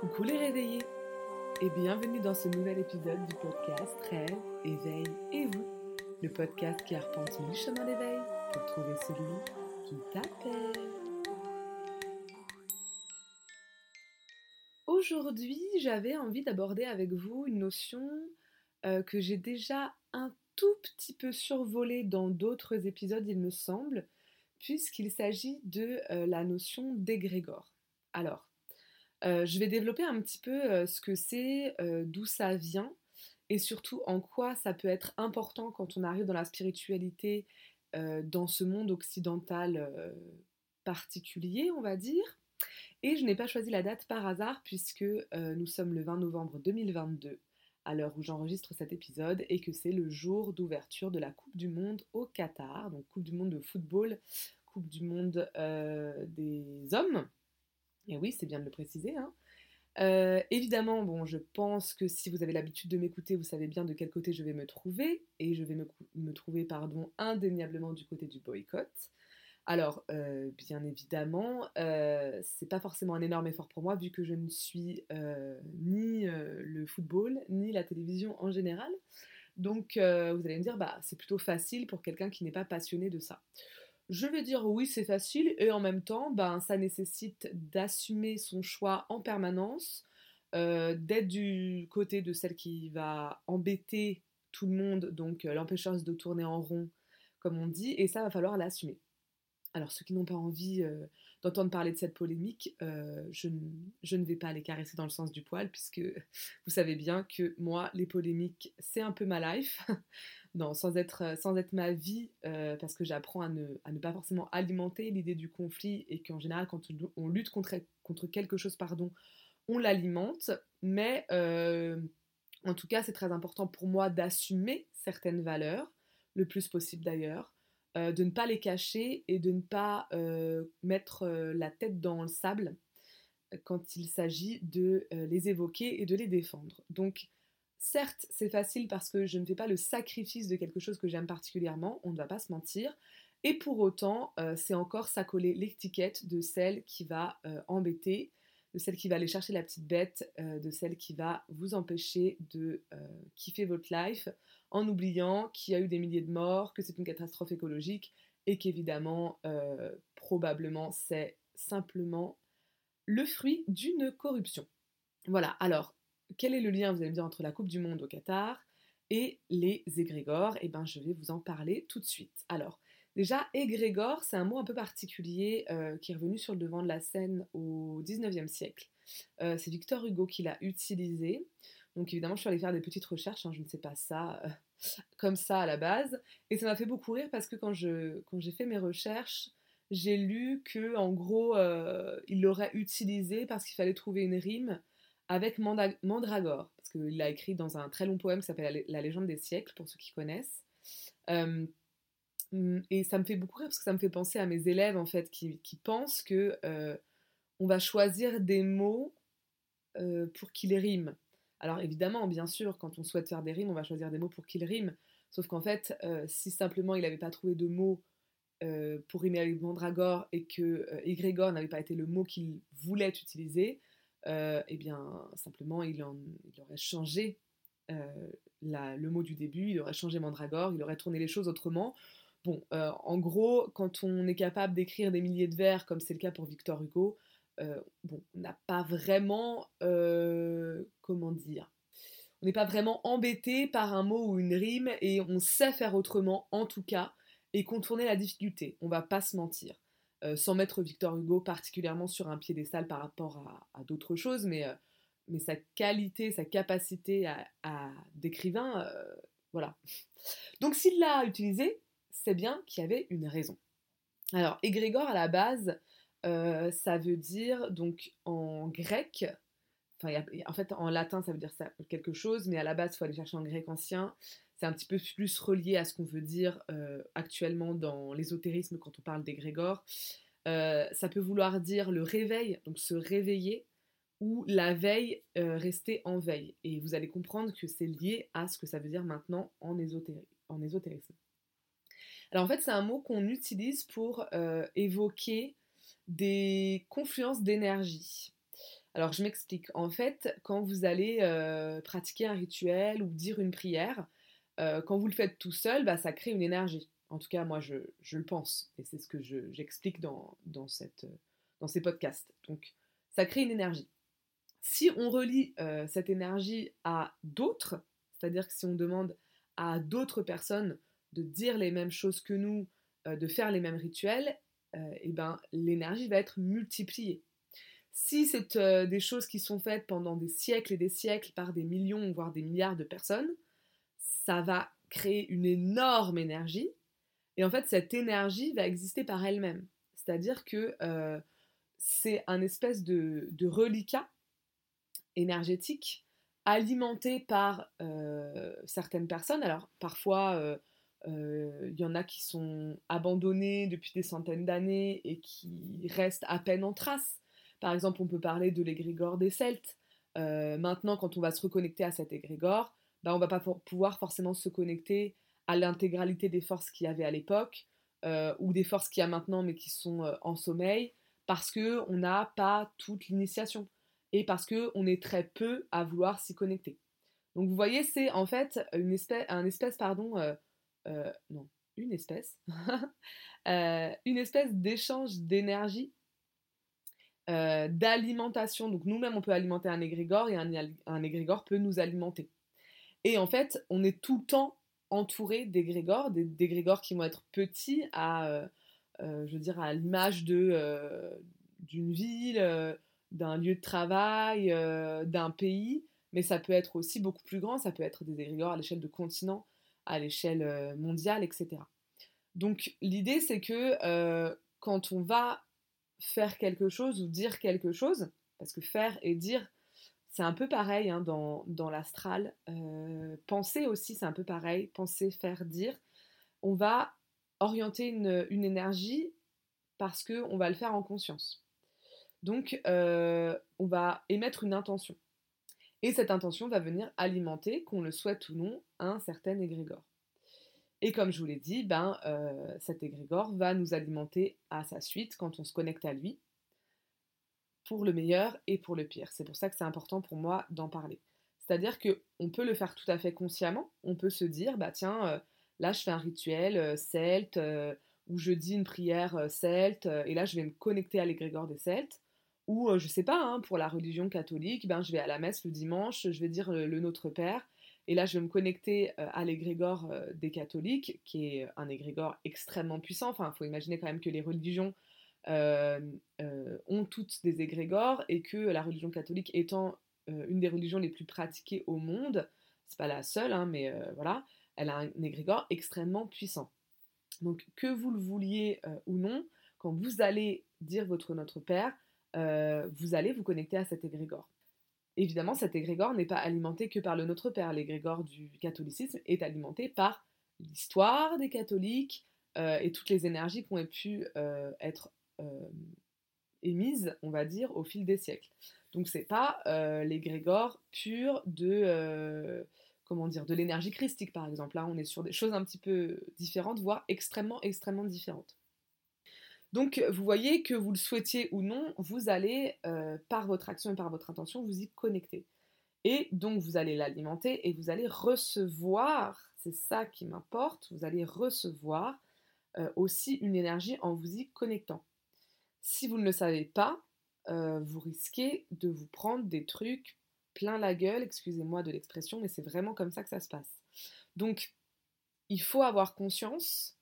Coucou les réveillés et bienvenue dans ce nouvel épisode du podcast Rêve, Éveil et vous, le podcast qui arpente mille chemins d'éveil pour trouver celui qui t'appelle. Aujourd'hui, j'avais envie d'aborder avec vous une notion euh, que j'ai déjà un tout petit peu survolée dans d'autres épisodes, il me semble, puisqu'il s'agit de euh, la notion d'égrégore. Alors, euh, je vais développer un petit peu euh, ce que c'est, euh, d'où ça vient, et surtout en quoi ça peut être important quand on arrive dans la spiritualité, dans ce monde occidental particulier, on va dire. Et je n'ai pas choisi la date par hasard puisque nous sommes le 20 novembre 2022 à l'heure où j'enregistre cet épisode et que c'est le jour d'ouverture de la Coupe du Monde au Qatar, donc Coupe du Monde de football, Coupe du Monde des hommes. Et oui, c'est bien de le préciser. Hein. Euh, évidemment, bon, je pense que si vous avez l'habitude de m'écouter, vous savez bien de quel côté je vais me trouver. Et je vais me, trouver, pardon, indéniablement du côté du boycott. Alors, euh, bien évidemment, euh, c'est pas forcément un énorme effort pour moi, vu que je ne suis ni le football, ni la télévision en général. Donc, vous allez me dire, bah, c'est plutôt facile pour quelqu'un qui n'est pas passionné de ça. Je vais dire oui, c'est facile, et en même temps, ben, ça nécessite d'assumer son choix en permanence, euh, d'être du côté de celle qui va embêter tout le monde, donc euh, de tourner en rond, comme on dit, et ça va falloir l'assumer. Alors ceux qui n'ont pas envie euh, d'entendre parler de cette polémique, je, je, ne vais pas les caresser dans le sens du poil, puisque vous savez bien que moi, les polémiques, c'est un peu ma life. non, sans être, euh, sans être ma vie, euh, parce que j'apprends à ne, pas forcément alimenter l'idée du conflit et qu'en général, quand on, lutte contre, contre, quelque chose, pardon, on l'alimente. Mais euh, en tout cas, c'est très important pour moi d'assumer certaines valeurs, le plus possible d'ailleurs, de ne pas les cacher et de ne pas mettre la tête dans le sable quand il s'agit de les évoquer et de les défendre. Donc, Certes, c'est facile parce que je ne fais pas le sacrifice de quelque chose que j'aime particulièrement, on ne va pas se mentir. Et pour autant, euh, c'est encore s'accoler l'étiquette de celle qui va euh, embêter, de celle qui va aller chercher la petite bête, euh, de celle qui va vous empêcher de kiffer votre life en oubliant qu'il y a eu des milliers de morts, que c'est une catastrophe écologique et qu'évidemment, probablement, c'est simplement le fruit d'une corruption. Voilà, alors quel est le lien, vous allez me dire, entre la Coupe du Monde au Qatar et les égrégores? Eh bien, je vais vous en parler tout de suite. Alors, déjà, égrégore, c'est un mot un peu particulier euh, qui est revenu sur le devant de la scène au 19e siècle. Euh, c'est Victor Hugo qui l'a utilisé. Donc, évidemment, je suis allée faire des petites recherches, hein, je ne sais pas ça euh, comme ça à la base. Et ça m'a fait beaucoup rire parce que quand, je, quand j'ai fait mes recherches, j'ai lu que en gros, il l'aurait utilisé parce qu'il fallait trouver une rime avec Mandragore, parce qu'il l'a écrit dans un très long poème qui s'appelle La légende des siècles, pour ceux qui connaissent. Euh, et ça me fait beaucoup rire parce que ça me fait penser à mes élèves en fait qui, pensent que euh, on va choisir des mots euh, pour qu'ils riment. Alors évidemment, bien sûr, quand on souhaite faire des rimes, on va choisir des mots pour qu'ils riment. Sauf qu'en fait, si simplement il n'avait pas trouvé de mots pour rimer avec Mandragore et que Égrégore n'avait pas été le mot qu'il voulait utiliser, euh, eh bien, simplement, il, aurait changé euh, le mot du début, il aurait changé Mandragore, il aurait tourné les choses autrement. Bon, euh, en gros, quand on est capable d'écrire des milliers de vers, comme c'est le cas pour Victor Hugo, bon, on n'a pas vraiment, comment dire, on n'est pas vraiment embêté par un mot ou une rime et on sait faire autrement, en tout cas, et contourner la difficulté. On va pas se mentir. Euh, sans mettre Victor Hugo particulièrement sur un piédestal par rapport à, d'autres choses, mais, euh, mais sa qualité, sa capacité à, d'écrivain, euh, voilà. Donc s'il l'a utilisé, c'est bien qu'il y avait une raison. Alors, égrégore à la base, ça veut dire, donc en grec, en fait en latin ça veut dire quelque chose, mais à la base il faut aller chercher en grec ancien, c'est un petit peu plus relié à ce qu'on veut dire euh, actuellement dans l'ésotérisme quand on parle d'égrégore. Euh, ça peut vouloir dire le réveil, donc se réveiller, ou la veille, euh, rester en veille. Et vous allez comprendre que c'est lié à ce que ça veut dire maintenant en, en ésotérisme. Alors en fait, c'est un mot qu'on utilise pour évoquer des confluences d'énergie. Alors je m'explique. En fait, quand vous allez euh, pratiquer un rituel ou dire une prière, euh, quand vous le faites tout seul, bah, ça crée une énergie. En tout cas, moi, je, le pense. Et c'est ce que j'explique dans, dans, ces podcasts. Donc, ça crée une énergie. Si on relie euh, cette énergie à d'autres, c'est-à-dire que si on demande à d'autres personnes de dire les mêmes choses que nous, de faire les mêmes rituels, eh ben, l'énergie va être multipliée. Si c'est euh, des choses qui sont faites pendant des siècles et des siècles par des millions, voire des milliards de personnes, ça va créer une énorme énergie. Et en fait, cette énergie va exister par elle-même. C'est-à-dire que euh, c'est un espèce de, reliquat énergétique alimenté par euh, certaines personnes. Alors parfois, il y en a qui sont abandonnés depuis des centaines d'années et qui restent à peine en trace. Par exemple, on peut parler de l'égrégore des Celtes. Euh, maintenant, quand on va se reconnecter à cet égrégore, bah, on va pas pouvoir forcément se connecter à l'intégralité des forces qu'il y avait à l'époque, euh, ou des forces qu'il y a maintenant mais qui sont euh, en sommeil, parce qu'on n'a pas toute l'initiation, et parce qu'on est très peu à vouloir s'y connecter. Donc vous voyez, c'est en fait une espèce, un espèce, pardon, non, une espèce, une espèce d'échange d'énergie euh, d'alimentation. Donc nous-mêmes, on peut alimenter un égrégore et un, un, égrégore peut nous alimenter. Et en fait, on est tout le temps entouré d'égrégores, d'égrégores qui vont être petits à, euh, euh, je veux dire, à l'image de d'une ville, d'un lieu de travail, d'un pays, mais ça peut être aussi beaucoup plus grand, ça peut être des égrégores à l'échelle de continent, à l'échelle mondiale, etc. Donc l'idée c'est que quand on va faire quelque chose ou dire quelque chose, parce que faire et dire, c'est un peu pareil hein, dans, dans l'astral. Euh, penser aussi, c'est un peu pareil. Penser, faire, dire. On va orienter une, une énergie parce qu'on va le faire en conscience. Donc, euh, on va émettre une intention. Et cette intention va venir alimenter, qu'on le souhaite ou non, un certain égrégore. Et comme je vous l'ai dit, ben, euh, cet égrégore va nous alimenter à sa suite quand on se connecte à lui, pour le meilleur et pour le pire. C'est pour ça que c'est important pour moi d'en parler. C'est-à-dire qu'on peut le faire tout à fait consciemment. On peut se dire, bah tiens, euh, là je fais un rituel euh, celte, ou je dis une prière celte, et là je vais me connecter à l'égrégore des celtes. Ou je sais pas, hein, pour la religion catholique, ben, je vais à la messe le dimanche, je vais dire le Notre Père, et là, je vais me connecter euh, à l'égrégore euh, des catholiques, qui est un égrégore extrêmement puissant. Enfin, il faut imaginer quand même que les religions euh, ont toutes des égrégores et que la religion catholique étant une des religions les plus pratiquées au monde, c'est pas la seule, hein, mais voilà, elle a un égrégore extrêmement puissant. Donc, que vous le vouliez ou non, quand vous allez dire votre Notre Père, vous allez vous connecter à cet égrégore. Évidemment, cet égrégore n'est pas alimenté que par le Notre Père. L'égrégore du catholicisme est alimenté par l'histoire des catholiques euh, et toutes les énergies qui ont pu euh, être euh, émises, on va dire, au fil des siècles. Donc c'est pas l'égrégore pur de comment dire de l'énergie christique par exemple. Là, on est sur des choses un petit peu différentes, voire extrêmement extrêmement différentes. Donc vous voyez que vous le souhaitiez ou non, vous allez, euh, par votre action et par votre intention, vous y connecter. Et donc vous allez l'alimenter et vous allez recevoir, c'est ça qui m'importe, vous allez recevoir euh, aussi une énergie en vous y connectant. Si vous ne le savez pas, euh, vous risquez de vous prendre des trucs plein la gueule, excusez-moi de l'expression, mais c'est vraiment comme ça que ça se passe. Donc il faut avoir conscience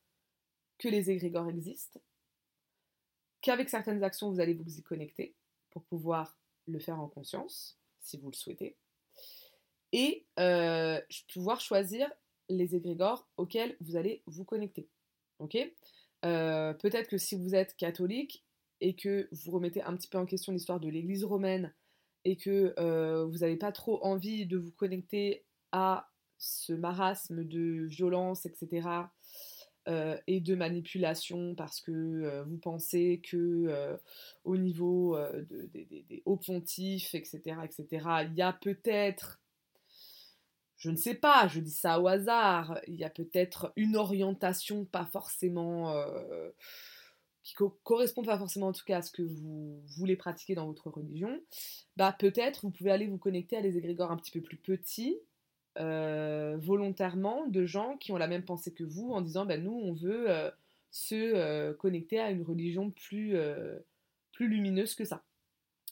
que les égrégores existent, qu'avec certaines actions, vous allez vous y connecter pour pouvoir le faire en conscience, si vous le souhaitez, et euh, pouvoir choisir les égrégores auxquels vous allez vous connecter. Euh, Peut-être que si vous êtes catholique et que vous remettez un petit peu en question l'histoire de l'Église romaine et que euh, vous n'avez pas trop envie de vous connecter à ce marasme de violence, etc., euh, et de manipulation parce que euh, vous pensez que euh, au niveau des hauts pontifs, etc., etc., il y a peut-être, je ne sais pas, je dis ça au hasard, il y a peut-être une orientation pas forcément qui ne correspondent pas forcément en tout cas à ce que vous voulez pratiquer dans votre religion, bah peut-être vous pouvez aller vous connecter à des égrégores un petit peu plus petits, euh, volontairement, de gens qui ont la même pensée que vous, en disant bah, nous on veut euh, se euh, connecter à une religion plus, plus lumineuse que ça.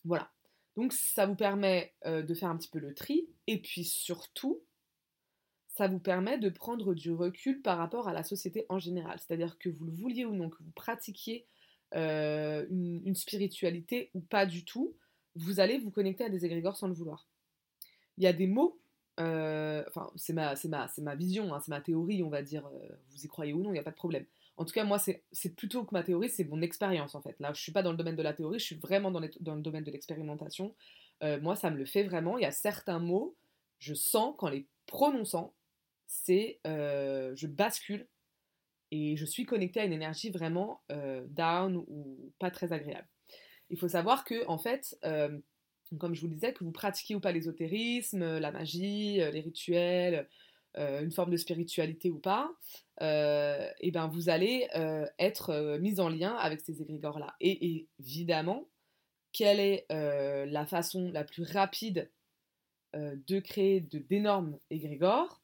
Voilà. Donc ça vous permet de faire un petit peu le tri, et puis surtout, ça vous permet de prendre du recul par rapport à la société en général. C'est-à-dire que vous le vouliez ou non, que vous pratiquiez euh, une, spiritualité ou pas du tout, vous allez vous connecter à des égrégores sans le vouloir. Il y a des mots, enfin c'est ma, ma, ma vision, hein, c'est ma théorie, on va dire, euh, vous y croyez ou non, il n'y a pas de problème. En tout cas, moi, c'est plutôt que ma théorie, c'est mon expérience en fait. Là, je ne suis pas dans le domaine de la théorie, je suis vraiment dans, le domaine de l'expérimentation. moi, ça me le fait vraiment. Il y a certains mots, je sens qu'en les prononçant, c'est euh, je bascule et je suis connectée à une énergie vraiment euh, down ou pas très agréable. Il faut savoir que, en fait, euh, comme je vous le disais, que vous pratiquiez ou pas l'ésotérisme, la magie, les rituels, une forme de spiritualité ou pas, et ben vous allez être mis en lien avec ces égrégores-là. Et évidemment, quelle est la façon la plus rapide de créer d'énormes égrégores?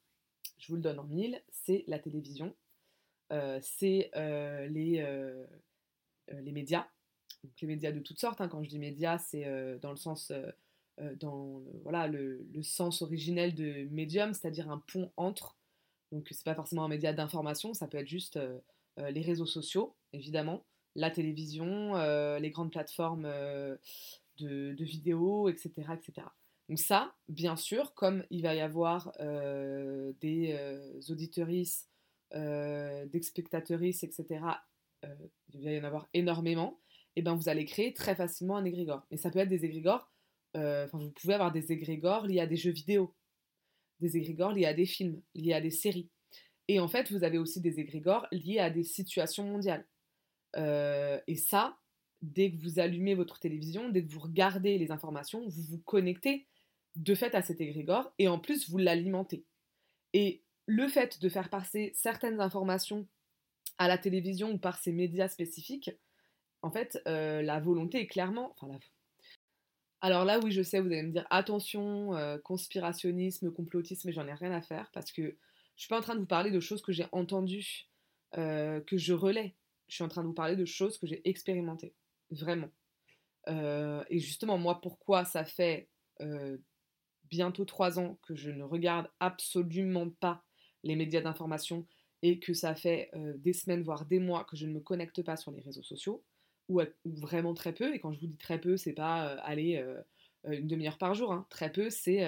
Je vous le donne en mille, c'est la télévision, euh, c'est euh, euh, les médias. Les médias de toutes sortes, hein. quand je dis médias, c'est dans le sens dans voilà, le, sens originel de médium, c'est-à-dire un pont entre. Donc c'est pas forcément un média d'information, ça peut être juste les réseaux sociaux, évidemment, la télévision, les grandes plateformes de, vidéos, etc., etc. Donc ça, bien sûr, comme il va y avoir euh, des euh, auditeuristes, euh, des spectateuristes, etc., euh, il va y en avoir énormément, et ben vous allez créer très facilement un égrégore. Mais ça peut être des égrégores, enfin vous pouvez avoir des égrégores liés à des jeux vidéo, des égrégores liés à des films, liés à des séries. Et en fait, vous avez aussi des égrégores liés à des situations mondiales. et ça, dès que vous allumez votre télévision, dès que vous regardez les informations, vous vous connectez de fait à cet égrégore et en plus vous l'alimentez. Et le fait de faire passer certaines informations à la télévision ou par ces médias spécifiques, en fait, euh, la volonté est clairement. Enfin, Alors là, oui, je sais, vous allez me dire attention, euh, conspirationnisme, complotisme, mais j'en ai rien à faire parce que je suis pas en train de vous parler de choses que j'ai entendues, euh, que je relais. Je suis en train de vous parler de choses que j'ai expérimentées, vraiment. et justement, moi, pourquoi ça fait bientôt trois ans que je ne regarde absolument pas les médias d'information et que ça fait des semaines, voire des mois que je ne me connecte pas sur les réseaux sociaux, ou, vraiment très peu, et quand je vous dis très peu, c'est pas euh, aller euh, une demi-heure par jour, hein. très peu, c'est,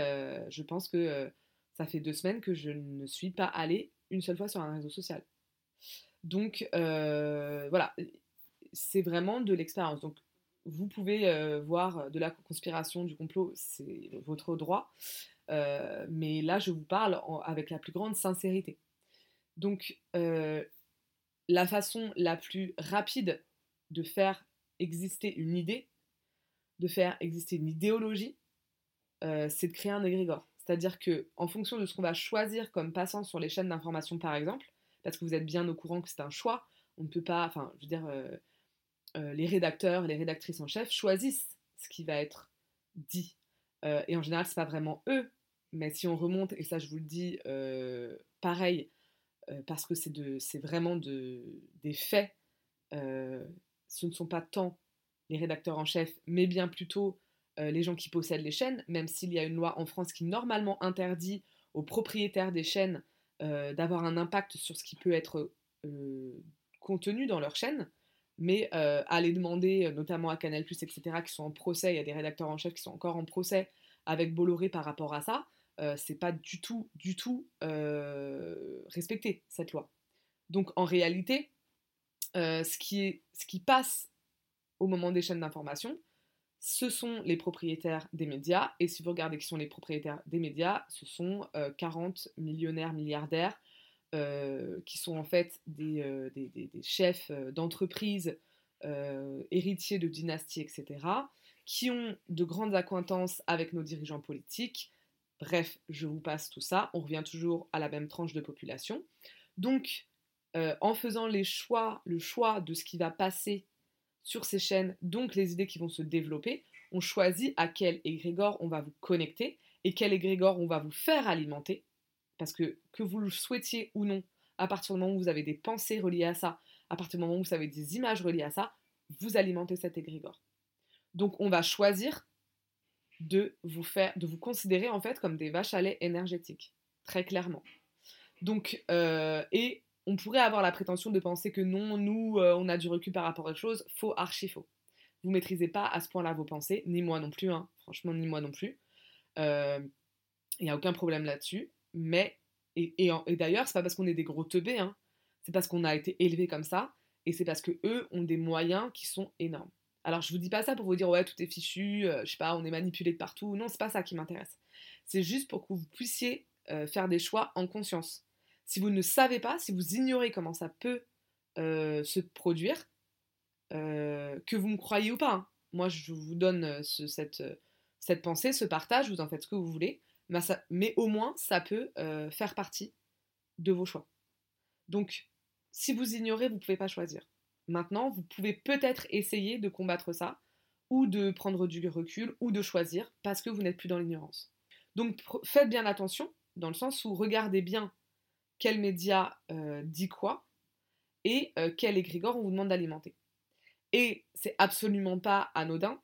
je pense que ça fait deux semaines que je ne suis pas allée une seule fois sur un réseau social. Donc voilà, c'est vraiment de l'expérience. Donc vous pouvez euh, voir de la conspiration, du complot, c'est votre droit. Euh, mais là, je vous parle avec la plus grande sincérité. Donc, euh, la façon la plus rapide de faire exister une idée, de faire exister une idéologie, c'est de créer un égrégore. C'est-à-dire que, en fonction de ce qu'on va choisir comme passant sur les chaînes d'information, par exemple, parce que vous êtes bien au courant que c'est un choix, on ne peut pas, enfin, je veux dire, euh, les rédacteurs, les rédactrices en chef choisissent ce qui va être dit. Euh, et en général, c'est pas vraiment eux, mais si on remonte, et ça je vous le dis, euh, pareil, parce que c'est vraiment de, des faits, ce ne sont pas tant les rédacteurs en chef, mais bien plutôt les gens qui possèdent les chaînes, même s'il y a une loi en France qui normalement interdit aux propriétaires des chaînes d'avoir un impact sur ce qui peut être contenu dans leur chaîne mais euh, aller demander, euh, notamment à Canal+, etc., qui sont en procès, il y a des rédacteurs en chef qui sont encore en procès avec Bolloré par rapport à ça, euh, c'est pas du tout, du tout euh, respecté, cette loi. Donc en réalité, ce, qui est, ce qui passe au moment des chaînes d'information, ce sont les propriétaires des médias, et si vous regardez qui sont les propriétaires des médias, ce sont 40 millionnaires, milliardaires, euh, qui sont en fait des, euh, chefs euh, d'entreprise, héritiers de dynasties, etc., qui ont de grandes acquaintances avec nos dirigeants politiques. Bref, je vous passe tout ça. On revient toujours à la même tranche de population. Donc, en faisant les choix, le choix de ce qui va passer sur ces chaînes, donc les idées qui vont se développer, on choisit à quel égrégore on va vous connecter et quel égrégore on va vous faire alimenter. Parce que que vous le souhaitiez ou non, à partir du moment où vous avez des pensées reliées à ça, à partir du moment où vous avez des images reliées à ça, vous alimentez cet égrégore. Donc on va choisir de vous faire, de vous considérer en fait comme des vaches à lait énergétiques, très clairement. Donc, euh, et on pourrait avoir la prétention de penser que non, nous, euh, on a du recul par rapport aux choses. Faux, archi faux. Vous maîtrisez pas à ce point-là vos pensées, ni moi non plus, hein. franchement, ni moi non plus. Il euh, n'y a aucun problème là-dessus. Mais, et, et, d'ailleurs, c'est pas parce qu'on est des gros teubés, hein. c'est parce qu'on a été élevés comme ça, et c'est parce que eux ont des moyens qui sont énormes. Alors, je vous dis pas ça pour vous dire, ouais, tout est fichu, euh, je sais pas, on est manipulé de partout. Non, c'est pas ça qui m'intéresse. C'est juste pour que vous puissiez faire des choix en conscience si vous ne savez pas, si vous ignorez comment ça peut euh, se produire, euh, que vous me croyez ou pas, hein. moi je vous donne euh, cette, pensée, ce partage, vous en faites ce que vous voulez, mais au moins ça peut faire partie de vos choix. Donc, si vous ignorez, vous ne pouvez pas choisir. Maintenant, vous pouvez peut-être essayer de combattre ça, ou de prendre du recul, ou de choisir, parce que vous n'êtes plus dans l'ignorance. Donc, faites bien attention, dans le sens où regardez bien quel média euh, dit quoi et euh, quel égrégore on vous demande d'alimenter. Et c'est absolument pas anodin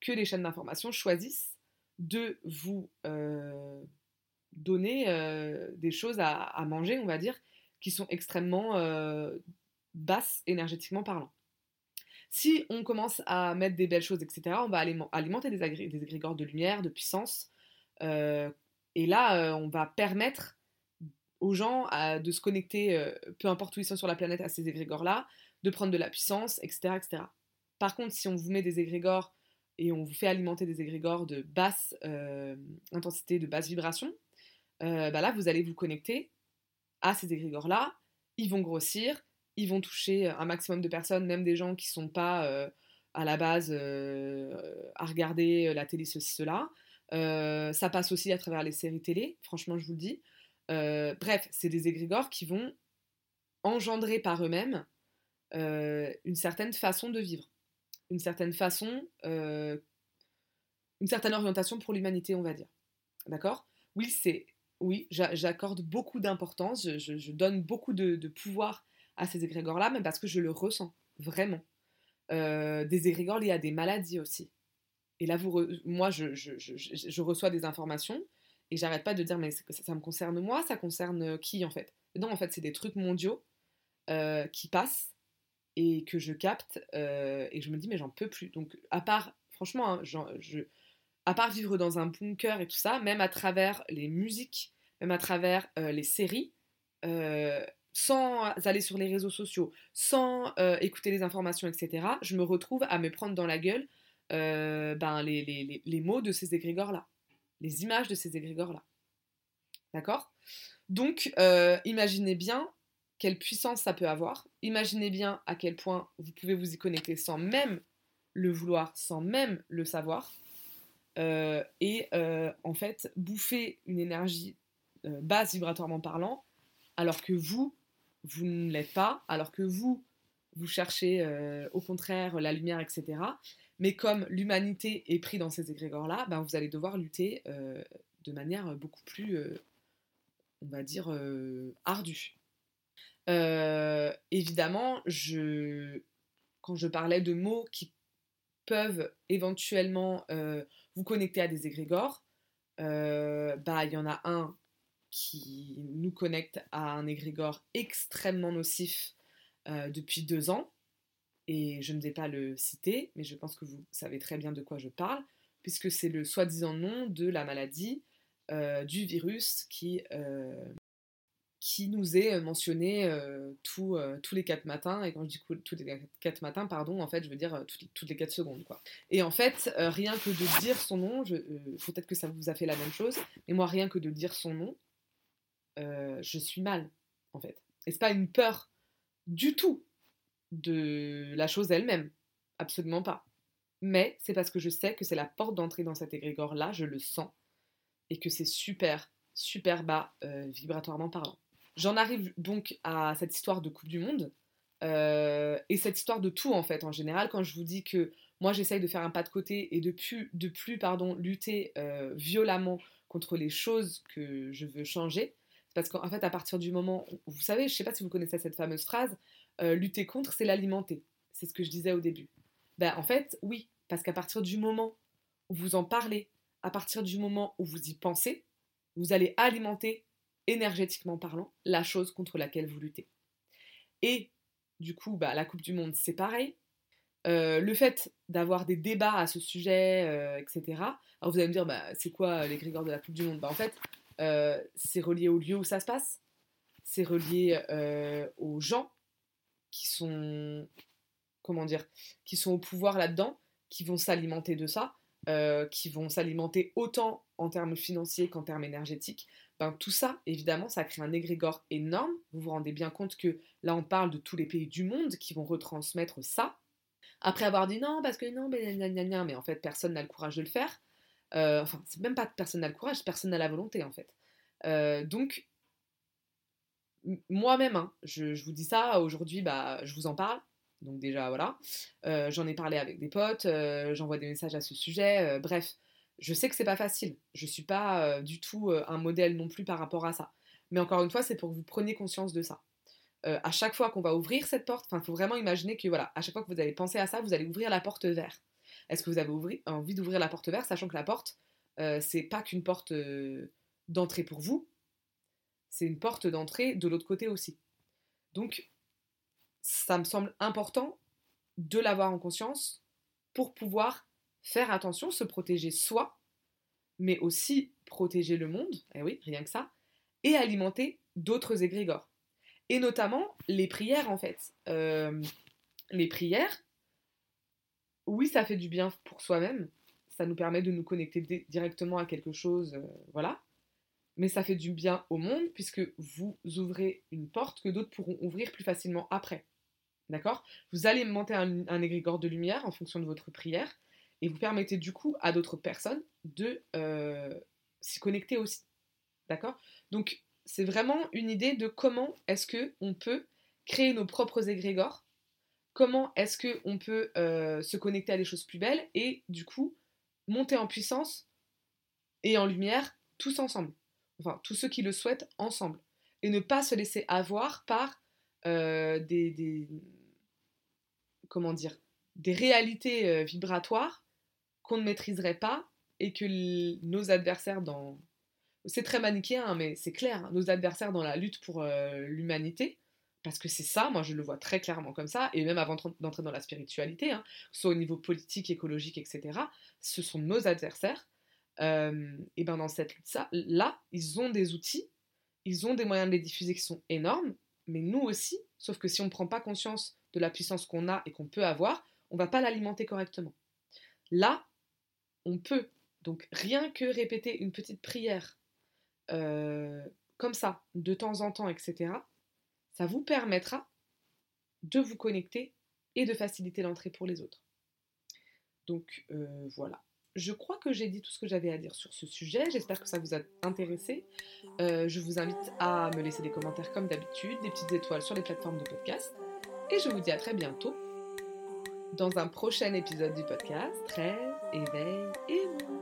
que les chaînes d'information choisissent de vous euh, donner des choses à, manger, on va dire, qui sont extrêmement basses énergétiquement parlant. Si on commence à mettre des belles choses, etc., on va alimenter des, des égrégores de lumière, de puissance, et là, on va permettre aux gens de se connecter, euh, peu importe où ils sont sur la planète, à ces égrégores-là, de prendre de la puissance, etc., etc. Par contre, si on vous met des égrégores et on vous fait alimenter des égrégores de basse euh, intensité, de basse vibration, euh, bah là, vous allez vous connecter à ces égrégores-là, ils vont grossir, ils vont toucher un maximum de personnes, même des gens qui sont pas à la base à regarder la télé, ceci, cela. ça passe aussi à travers les séries télé, franchement, je vous le dis. Euh, bref, c'est des égrégores qui vont engendrer par eux-mêmes euh, une certaine façon de vivre, une certaine façon, euh, une certaine orientation pour l'humanité, on va dire. D'accord? Oui, c'est, oui, j'accorde beaucoup d'importance, je, donne beaucoup de, pouvoir à ces égrégores-là, même parce que je le ressens vraiment. des égrégores liés à des maladies aussi. Et là, moi, je, reçois des informations et j'arrête pas de dire, mais ça, me concerne moi, ça concerne euh, qui en fait? Non, en fait, c'est des trucs mondiaux euh, qui passent et que je capte euh, et je me dis, mais j'en peux plus. Donc, à part, franchement, hein, à part vivre dans un bunker et tout ça, même à travers les musiques, même à travers les séries, sans aller sur les réseaux sociaux, sans écouter les informations, etc., je me retrouve à me prendre dans la gueule ben, les, les mots de ces égrégores-là les images de ces égrégores-là. D'accord? Donc, euh, imaginez bien quelle puissance ça peut avoir. Imaginez bien à quel point vous pouvez vous y connecter sans même le vouloir, sans même le savoir. Euh, et euh, en fait, bouffer une énergie basse vibratoirement parlant, alors que vous, vous ne l'êtes pas, alors que vous, vous cherchez au contraire la lumière, etc. Mais comme l'humanité est prise dans ces égrégores-là, ben vous allez devoir lutter euh, de manière beaucoup plus, euh, on va dire, euh, ardue. évidemment, je, quand je parlais de mots qui peuvent éventuellement vous connecter à des égrégores, bah il y en a un qui nous connecte à un égrégore extrêmement nocif depuis deux ans et je ne vais pas le citer, mais je pense que vous savez très bien de quoi je parle, puisque c'est le soi-disant nom de la maladie, euh, du virus qui, euh, qui nous est mentionné euh, tous les quatre matins, et quand je dis tous les quatre matins, pardon, en fait, je veux dire toutes, les quatre secondes, quoi. Et en fait, rien que de dire son nom, peut-être que ça vous a fait la même chose, mais moi, rien que de dire son nom, je suis mal, en fait. Et c'est pas une peur du tout de la chose elle-même. Absolument pas. Mais c'est parce que je sais que c'est la porte d'entrée dans cet égrégore-là, je le sens, et que c'est super, super bas euh, vibratoirement parlant. J'en arrive donc à cette histoire de Coupe du Monde. Euh, et cette histoire de tout, en fait, en général, quand je vous dis que moi, j'essaye de faire un pas de côté et de plus, de plus pardon, lutter euh, violemment contre les choses que je veux changer, c'est parce qu'en fait, à partir du moment, vous savez, je sais pas si vous connaissez cette fameuse phrase, euh, lutter contre, c'est l'alimenter. C'est ce que je disais au début. Ben, en fait, oui, parce qu'à partir du moment où vous en parlez, à partir du moment où vous y pensez, vous allez alimenter, énergétiquement parlant, la chose contre laquelle vous luttez. Et du coup, bah, la Coupe du Monde, c'est pareil. Euh, le fait d'avoir des débats à ce sujet, euh, etc. Alors vous allez me dire, bah, c'est quoi les grégores de la Coupe du Monde? Bah, En fait, c'est relié au lieu où ça se passe, c'est relié aux gens qui sont, comment dire, qui sont au pouvoir là-dedans, qui vont s'alimenter de ça, qui vont s'alimenter autant en termes financiers qu'en termes énergétiques. Ben, tout ça, évidemment, ça crée un égrégore énorme. Vous vous rendez bien compte que là, on parle de tous les pays du monde qui vont retransmettre ça. Après avoir dit non, parce que non, mais, mais en fait, personne n'a le courage de le faire. Euh, enfin, c'est même pas personne n'a le courage, personne n'a la volonté, en fait. Euh, donc, moi-même, hein, je, vous dis ça, aujourd'hui, bah, je vous en parle. Donc déjà, voilà. Euh, j'en ai parlé avec des potes, j'envoie des messages à ce sujet. bref, je sais que c'est pas facile. Je suis pas du tout un modèle non plus par rapport à ça. Mais encore une fois, c'est pour que vous preniez conscience de ça. Euh, à chaque fois qu'on va ouvrir cette porte, il faut vraiment imaginer que voilà, à chaque fois que vous allez penser à ça, vous allez ouvrir la porte vert. Est-ce que vous avez envie d'ouvrir la porte vert, sachant que la porte, euh, c'est pas qu'une porte euh, d'entrée pour vous, c'est une porte d'entrée de l'autre côté aussi. Donc, ça me semble important de l'avoir en conscience pour pouvoir faire attention, se protéger soi, mais aussi protéger le monde, eh oui, rien que ça, et alimenter d'autres égrégores. Et notamment les prières, en fait. Euh, les prières, oui, ça fait du bien pour soi-même. Ça nous permet de nous connecter directement à quelque chose, euh, voilà. Mais ça fait du bien au monde puisque vous ouvrez une porte que d'autres pourront ouvrir plus facilement après. D'accord? Vous allez monter un, un, égrégore de lumière en fonction de votre prière et vous permettez du coup à d'autres personnes de euh, s'y connecter aussi. D'accord? Donc c'est vraiment une idée de comment est-ce que on peut créer nos propres égrégores, comment est-ce que on peut euh, se connecter à des choses plus belles et du coup monter en puissance et en lumière tous ensemble. Enfin, tous ceux qui le souhaitent ensemble. Et ne pas se laisser avoir par euh, des, comment dire réalités euh, vibratoires qu'on ne maîtriserait pas et que nos adversaires dans c'est très manichéen, hein, mais c'est clair, hein, nos adversaires dans la lutte pour euh, l'humanité, parce que c'est ça, moi je le vois très clairement comme ça, et même avant d'entrer dans la spiritualité, hein, soit au niveau politique, écologique, etc., ce sont nos adversaires. Euh, et bien dans cette lutte-là, ils ont des outils, ils ont des moyens de les diffuser qui sont énormes, mais nous aussi, sauf que si on ne prend pas conscience de la puissance qu'on a et qu'on peut avoir, on va pas l'alimenter correctement. Là, on peut. Donc rien que répéter une petite prière euh, comme ça, de temps en temps, etc., ça vous permettra de vous connecter et de faciliter l'entrée pour les autres. Donc euh, voilà. Je crois que j'ai dit tout ce que j'avais à dire sur ce sujet. J'espère que ça vous a intéressé. Euh, je vous invite à me laisser des commentaires comme d'habitude, des petites étoiles sur les plateformes de podcast. Et je vous dis à très bientôt dans un prochain épisode du podcast 13 éveil et